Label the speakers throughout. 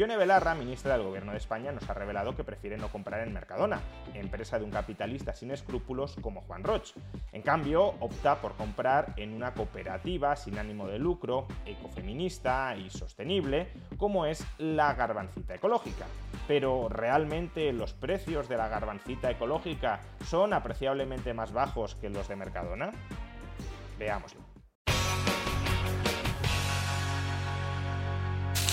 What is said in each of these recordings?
Speaker 1: Yone Belarra, ministra del Gobierno de España, nos ha revelado que prefiere no comprar en Mercadona, empresa de un capitalista sin escrúpulos como Juan Roch. En cambio, opta por comprar en una cooperativa sin ánimo de lucro, ecofeminista y sostenible, como es la garbancita ecológica. Pero ¿realmente los precios de la garbancita ecológica son apreciablemente más bajos que los de Mercadona? Veámoslo.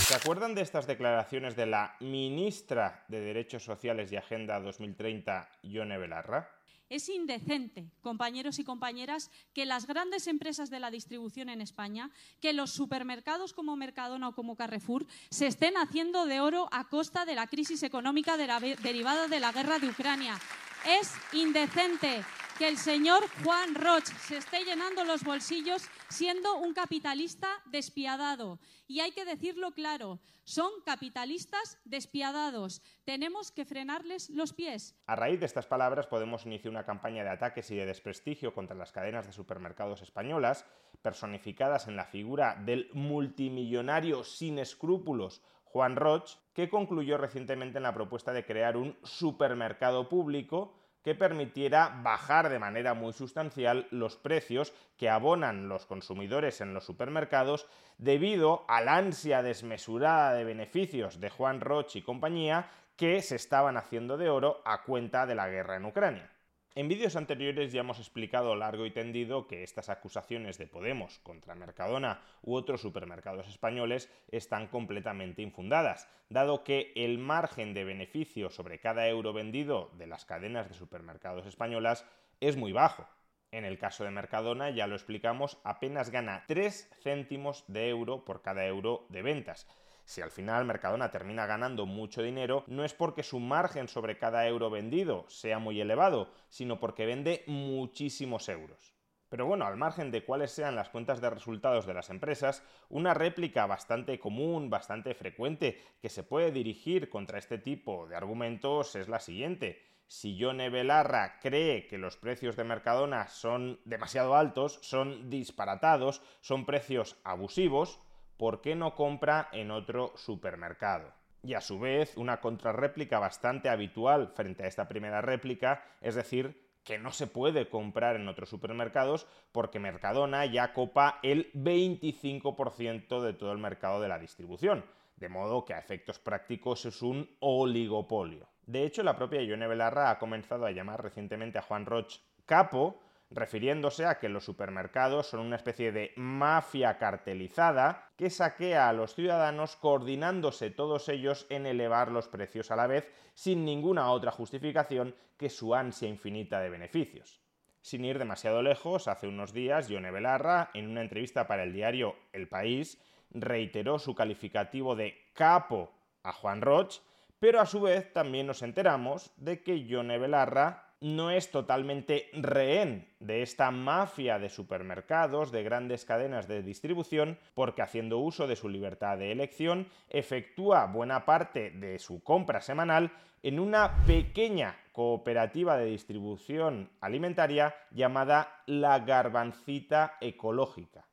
Speaker 1: ¿Se acuerdan de estas declaraciones de la ministra de Derechos Sociales y Agenda 2030, Ione Belarra?
Speaker 2: Es indecente, compañeros y compañeras, que las grandes empresas de la distribución en España, que los supermercados como Mercadona o como Carrefour, se estén haciendo de oro a costa de la crisis económica derivada de la guerra de Ucrania. Es indecente que el señor Juan Roch se esté llenando los bolsillos siendo un capitalista despiadado. Y hay que decirlo claro, son capitalistas despiadados. Tenemos que frenarles los pies.
Speaker 1: A raíz de estas palabras podemos iniciar una campaña de ataques y de desprestigio contra las cadenas de supermercados españolas, personificadas en la figura del multimillonario sin escrúpulos Juan Roch, que concluyó recientemente en la propuesta de crear un supermercado público que permitiera bajar de manera muy sustancial los precios que abonan los consumidores en los supermercados debido a la ansia desmesurada de beneficios de Juan Roch y compañía que se estaban haciendo de oro a cuenta de la guerra en Ucrania. En vídeos anteriores ya hemos explicado largo y tendido que estas acusaciones de Podemos contra Mercadona u otros supermercados españoles están completamente infundadas, dado que el margen de beneficio sobre cada euro vendido de las cadenas de supermercados españolas es muy bajo. En el caso de Mercadona, ya lo explicamos, apenas gana 3 céntimos de euro por cada euro de ventas si al final Mercadona termina ganando mucho dinero, no es porque su margen sobre cada euro vendido sea muy elevado, sino porque vende muchísimos euros. Pero bueno, al margen de cuáles sean las cuentas de resultados de las empresas, una réplica bastante común, bastante frecuente, que se puede dirigir contra este tipo de argumentos es la siguiente. Si Yone Belarra cree que los precios de Mercadona son demasiado altos, son disparatados, son precios abusivos, ¿por qué no compra en otro supermercado? Y a su vez, una contrarréplica bastante habitual frente a esta primera réplica, es decir, que no se puede comprar en otros supermercados porque Mercadona ya copa el 25% de todo el mercado de la distribución, de modo que a efectos prácticos es un oligopolio. De hecho, la propia Ione Belarra ha comenzado a llamar recientemente a Juan Roch capo refiriéndose a que los supermercados son una especie de mafia cartelizada que saquea a los ciudadanos coordinándose todos ellos en elevar los precios a la vez sin ninguna otra justificación que su ansia infinita de beneficios. Sin ir demasiado lejos, hace unos días, Yone Belarra, en una entrevista para el diario El País, reiteró su calificativo de capo a Juan Roch, pero a su vez también nos enteramos de que Yone Belarra no es totalmente rehén de esta mafia de supermercados, de grandes cadenas de distribución, porque haciendo uso de su libertad de elección, efectúa buena parte de su compra semanal en una pequeña cooperativa de distribución alimentaria llamada La Garbancita Ecológica.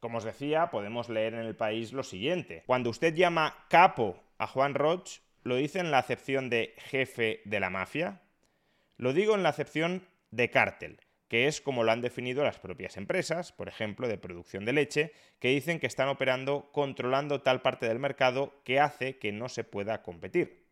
Speaker 1: Como os decía, podemos leer en el país lo siguiente. Cuando usted llama capo a Juan Roch, ¿lo dice en la acepción de jefe de la mafia? Lo digo en la acepción de cártel, que es como lo han definido las propias empresas, por ejemplo, de producción de leche, que dicen que están operando controlando tal parte del mercado que hace que no se pueda competir.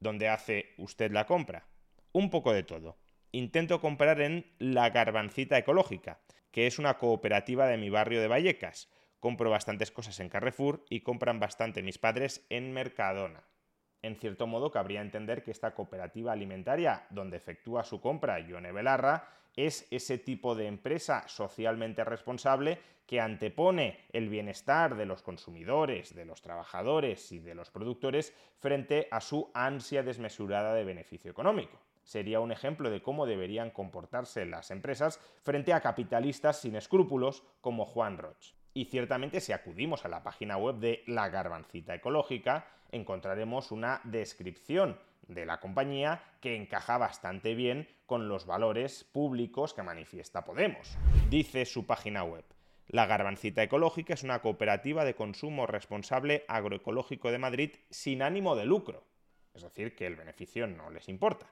Speaker 1: ¿Dónde hace usted la compra? Un poco de todo. Intento comprar en La Garbancita Ecológica, que es una cooperativa de mi barrio de Vallecas. Compro bastantes cosas en Carrefour y compran bastante mis padres en Mercadona. En cierto modo, cabría entender que esta cooperativa alimentaria, donde efectúa su compra Ione Belarra, es ese tipo de empresa socialmente responsable que antepone el bienestar de los consumidores, de los trabajadores y de los productores frente a su ansia desmesurada de beneficio económico. Sería un ejemplo de cómo deberían comportarse las empresas frente a capitalistas sin escrúpulos como Juan Roch. Y ciertamente si acudimos a la página web de la Garbancita Ecológica, encontraremos una descripción de la compañía que encaja bastante bien con los valores públicos que manifiesta Podemos. Dice su página web. La Garbancita Ecológica es una cooperativa de consumo responsable agroecológico de Madrid sin ánimo de lucro. Es decir, que el beneficio no les importa.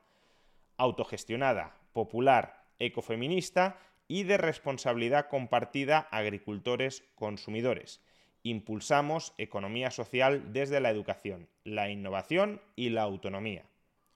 Speaker 1: Autogestionada, popular, ecofeminista y de responsabilidad compartida agricultores-consumidores. Impulsamos economía social desde la educación, la innovación y la autonomía.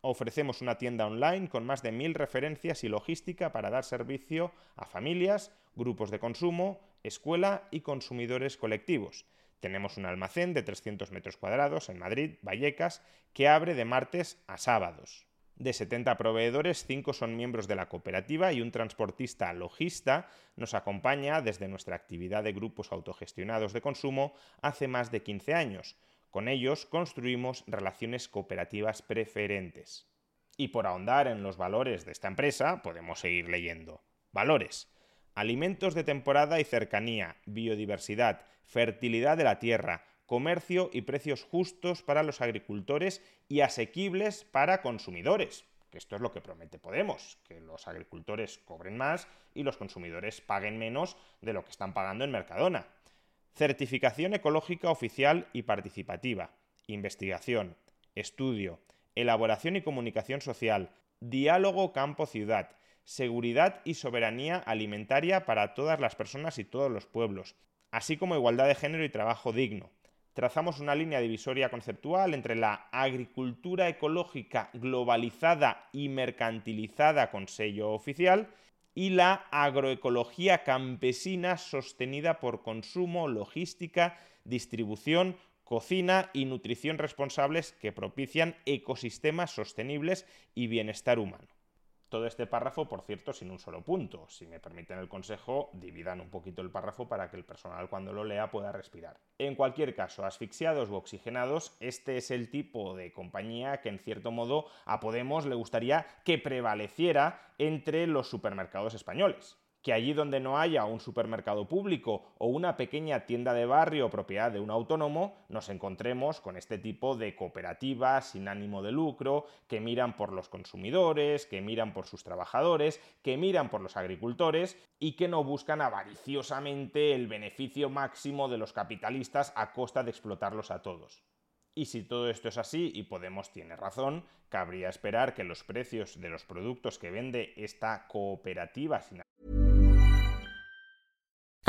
Speaker 1: Ofrecemos una tienda online con más de mil referencias y logística para dar servicio a familias, grupos de consumo, escuela y consumidores colectivos. Tenemos un almacén de 300 metros cuadrados en Madrid, Vallecas, que abre de martes a sábados. De 70 proveedores, 5 son miembros de la cooperativa y un transportista logista nos acompaña desde nuestra actividad de grupos autogestionados de consumo hace más de 15 años. Con ellos construimos relaciones cooperativas preferentes. Y por ahondar en los valores de esta empresa, podemos seguir leyendo. Valores. Alimentos de temporada y cercanía, biodiversidad, fertilidad de la tierra, comercio y precios justos para los agricultores y asequibles para consumidores. Que esto es lo que promete Podemos, que los agricultores cobren más y los consumidores paguen menos de lo que están pagando en Mercadona. Certificación ecológica oficial y participativa. Investigación, estudio, elaboración y comunicación social, diálogo campo-ciudad, seguridad y soberanía alimentaria para todas las personas y todos los pueblos, así como igualdad de género y trabajo digno, trazamos una línea divisoria conceptual entre la agricultura ecológica globalizada y mercantilizada con sello oficial y la agroecología campesina sostenida por consumo, logística, distribución, cocina y nutrición responsables que propician ecosistemas sostenibles y bienestar humano todo este párrafo, por cierto, sin un solo punto. Si me permiten el consejo, dividan un poquito el párrafo para que el personal cuando lo lea pueda respirar. En cualquier caso, asfixiados u oxigenados, este es el tipo de compañía que en cierto modo a Podemos le gustaría que prevaleciera entre los supermercados españoles que allí donde no haya un supermercado público o una pequeña tienda de barrio propiedad de un autónomo, nos encontremos con este tipo de cooperativas sin ánimo de lucro, que miran por los consumidores, que miran por sus trabajadores, que miran por los agricultores y que no buscan avariciosamente el beneficio máximo de los capitalistas a costa de explotarlos a todos. Y si todo esto es así y Podemos tiene razón, cabría esperar que los precios de los productos que vende esta cooperativa sin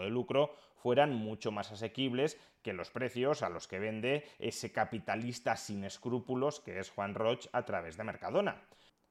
Speaker 1: de lucro fueran mucho más asequibles que los precios a los que vende ese capitalista sin escrúpulos que es Juan Roch a través de Mercadona.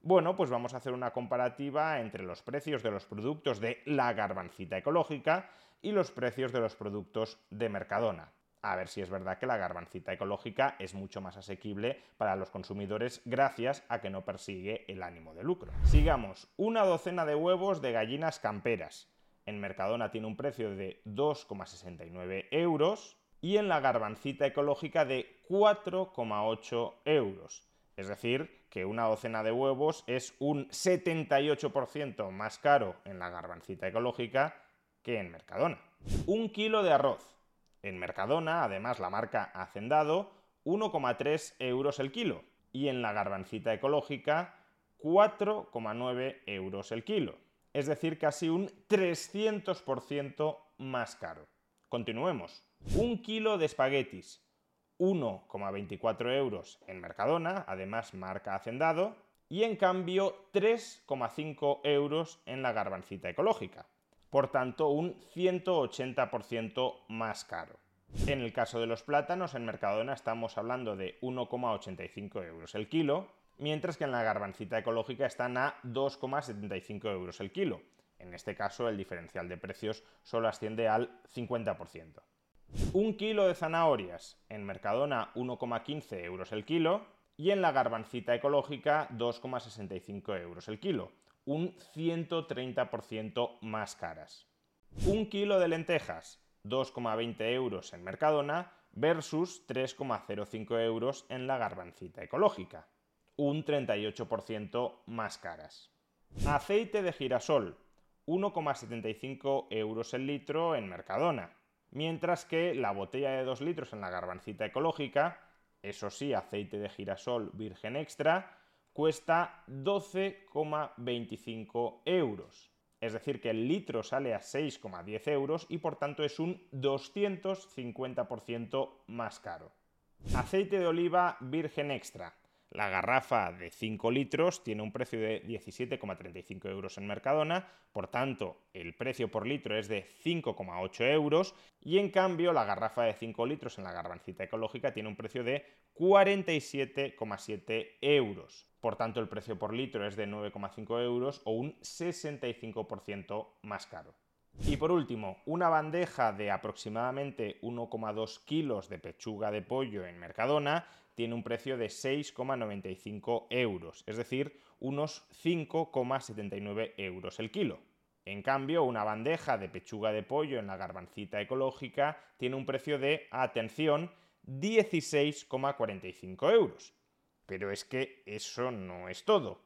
Speaker 1: Bueno, pues vamos a hacer una comparativa entre los precios de los productos de la garbancita ecológica y los precios de los productos de Mercadona. A ver si es verdad que la garbancita ecológica es mucho más asequible para los consumidores gracias a que no persigue el ánimo de lucro. Sigamos, una docena de huevos de gallinas camperas, en Mercadona tiene un precio de 2,69 euros y en la garbancita ecológica de 4,8 euros. Es decir, que una docena de huevos es un 78% más caro en la garbancita ecológica que en Mercadona. Un kilo de arroz. En Mercadona, además la marca Hacendado, 1,3 euros el kilo. Y en la garbancita ecológica, 4,9 euros el kilo. Es decir, casi un 300% más caro. Continuemos. Un kilo de espaguetis, 1,24 euros en Mercadona, además marca Hacendado, y en cambio 3,5 euros en la garbancita ecológica. Por tanto, un 180% más caro. En el caso de los plátanos, en Mercadona estamos hablando de 1,85 euros el kilo, mientras que en la garbancita ecológica están a 2,75 euros el kilo. En este caso, el diferencial de precios solo asciende al 50%. Un kilo de zanahorias, en Mercadona 1,15 euros el kilo y en la garbancita ecológica 2,65 euros el kilo, un 130% más caras. Un kilo de lentejas, 2,20 euros en Mercadona versus 3,05 euros en la garbancita ecológica, un 38% más caras. Aceite de girasol, 1,75 euros el litro en Mercadona, mientras que la botella de 2 litros en la garbancita ecológica, eso sí, aceite de girasol virgen extra, cuesta 12,25 euros. Es decir, que el litro sale a 6,10 euros y por tanto es un 250% más caro. Aceite de oliva virgen extra, la garrafa de 5 litros tiene un precio de 17,35 euros en Mercadona, por tanto el precio por litro es de 5,8 euros y en cambio la garrafa de 5 litros en la garbancita ecológica tiene un precio de 47,7 euros. Por tanto el precio por litro es de 9,5 euros o un 65% más caro. Y por último, una bandeja de aproximadamente 1,2 kilos de pechuga de pollo en Mercadona tiene un precio de 6,95 euros, es decir, unos 5,79 euros el kilo. En cambio, una bandeja de pechuga de pollo en la garbancita ecológica tiene un precio de, atención, 16,45 euros. Pero es que eso no es todo.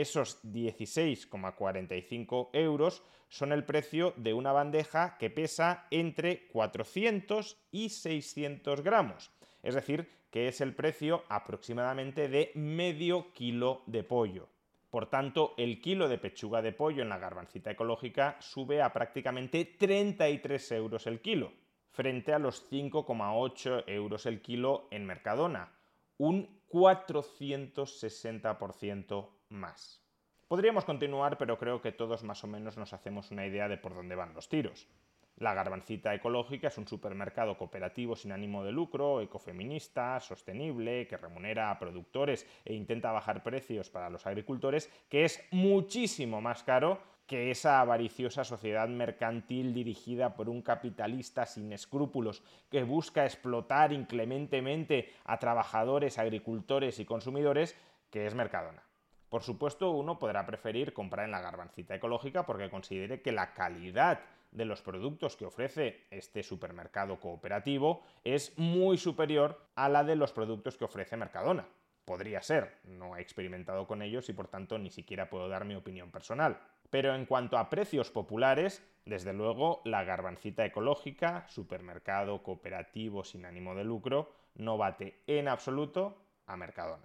Speaker 1: Esos 16,45 euros son el precio de una bandeja que pesa entre 400 y 600 gramos. Es decir, que es el precio aproximadamente de medio kilo de pollo. Por tanto, el kilo de pechuga de pollo en la garbancita ecológica sube a prácticamente 33 euros el kilo, frente a los 5,8 euros el kilo en Mercadona, un 460% más. Podríamos continuar, pero creo que todos más o menos nos hacemos una idea de por dónde van los tiros. La Garbancita Ecológica es un supermercado cooperativo sin ánimo de lucro, ecofeminista, sostenible, que remunera a productores e intenta bajar precios para los agricultores, que es muchísimo más caro que esa avariciosa sociedad mercantil dirigida por un capitalista sin escrúpulos que busca explotar inclementemente a trabajadores, agricultores y consumidores, que es Mercadona. Por supuesto, uno podrá preferir comprar en la garbancita ecológica porque considere que la calidad de los productos que ofrece este supermercado cooperativo es muy superior a la de los productos que ofrece Mercadona. Podría ser, no he experimentado con ellos y por tanto ni siquiera puedo dar mi opinión personal. Pero en cuanto a precios populares, desde luego la garbancita ecológica, supermercado cooperativo sin ánimo de lucro, no bate en absoluto a Mercadona.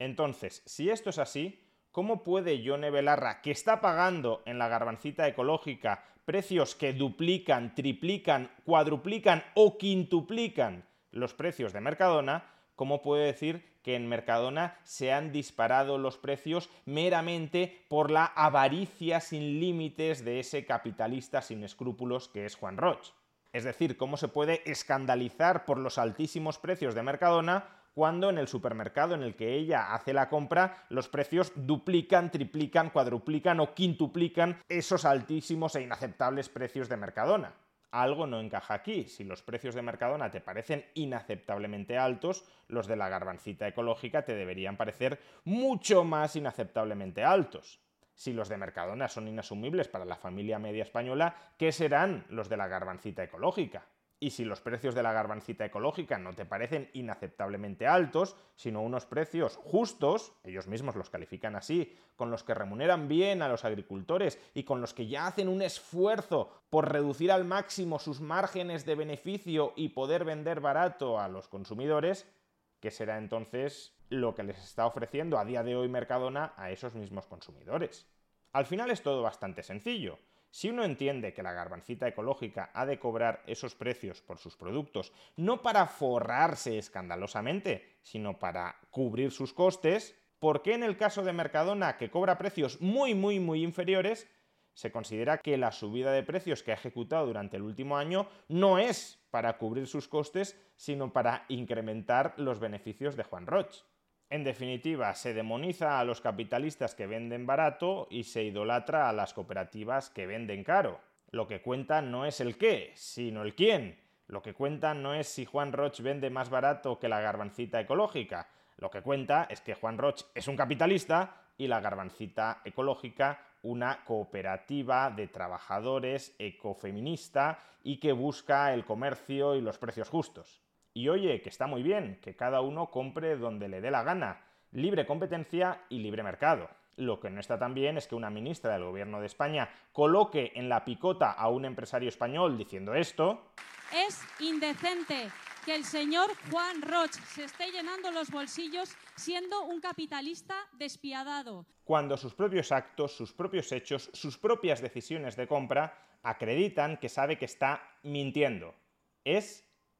Speaker 1: Entonces, si esto es así, ¿cómo puede Yone Belarra, que está pagando en la garbancita ecológica precios que duplican, triplican, cuadruplican o quintuplican los precios de Mercadona, ¿cómo puede decir que en Mercadona se han disparado los precios meramente por la avaricia sin límites de ese capitalista sin escrúpulos que es Juan Roch? Es decir, ¿cómo se puede escandalizar por los altísimos precios de Mercadona cuando en el supermercado en el que ella hace la compra los precios duplican, triplican, cuadruplican o quintuplican esos altísimos e inaceptables precios de Mercadona. Algo no encaja aquí. Si los precios de Mercadona te parecen inaceptablemente altos, los de la garbancita ecológica te deberían parecer mucho más inaceptablemente altos. Si los de Mercadona son inasumibles para la familia media española, ¿qué serán los de la garbancita ecológica? Y si los precios de la garbancita ecológica no te parecen inaceptablemente altos, sino unos precios justos, ellos mismos los califican así, con los que remuneran bien a los agricultores y con los que ya hacen un esfuerzo por reducir al máximo sus márgenes de beneficio y poder vender barato a los consumidores, ¿qué será entonces lo que les está ofreciendo a día de hoy Mercadona a esos mismos consumidores? Al final es todo bastante sencillo. Si uno entiende que la garbancita ecológica ha de cobrar esos precios por sus productos no para forrarse escandalosamente, sino para cubrir sus costes, ¿por qué en el caso de Mercadona, que cobra precios muy, muy, muy inferiores, se considera que la subida de precios que ha ejecutado durante el último año no es para cubrir sus costes, sino para incrementar los beneficios de Juan Roch? En definitiva, se demoniza a los capitalistas que venden barato y se idolatra a las cooperativas que venden caro. Lo que cuenta no es el qué, sino el quién. Lo que cuenta no es si Juan Roch vende más barato que la garbancita ecológica. Lo que cuenta es que Juan Roch es un capitalista y la garbancita ecológica una cooperativa de trabajadores ecofeminista y que busca el comercio y los precios justos. Y oye, que está muy bien, que cada uno compre donde le dé la gana, libre competencia y libre mercado. Lo que no está tan bien es que una ministra del Gobierno de España coloque en la picota a un empresario español diciendo esto.
Speaker 2: Es indecente que el señor Juan Roch se esté llenando los bolsillos siendo un capitalista despiadado.
Speaker 1: Cuando sus propios actos, sus propios hechos, sus propias decisiones de compra acreditan que sabe que está mintiendo. Es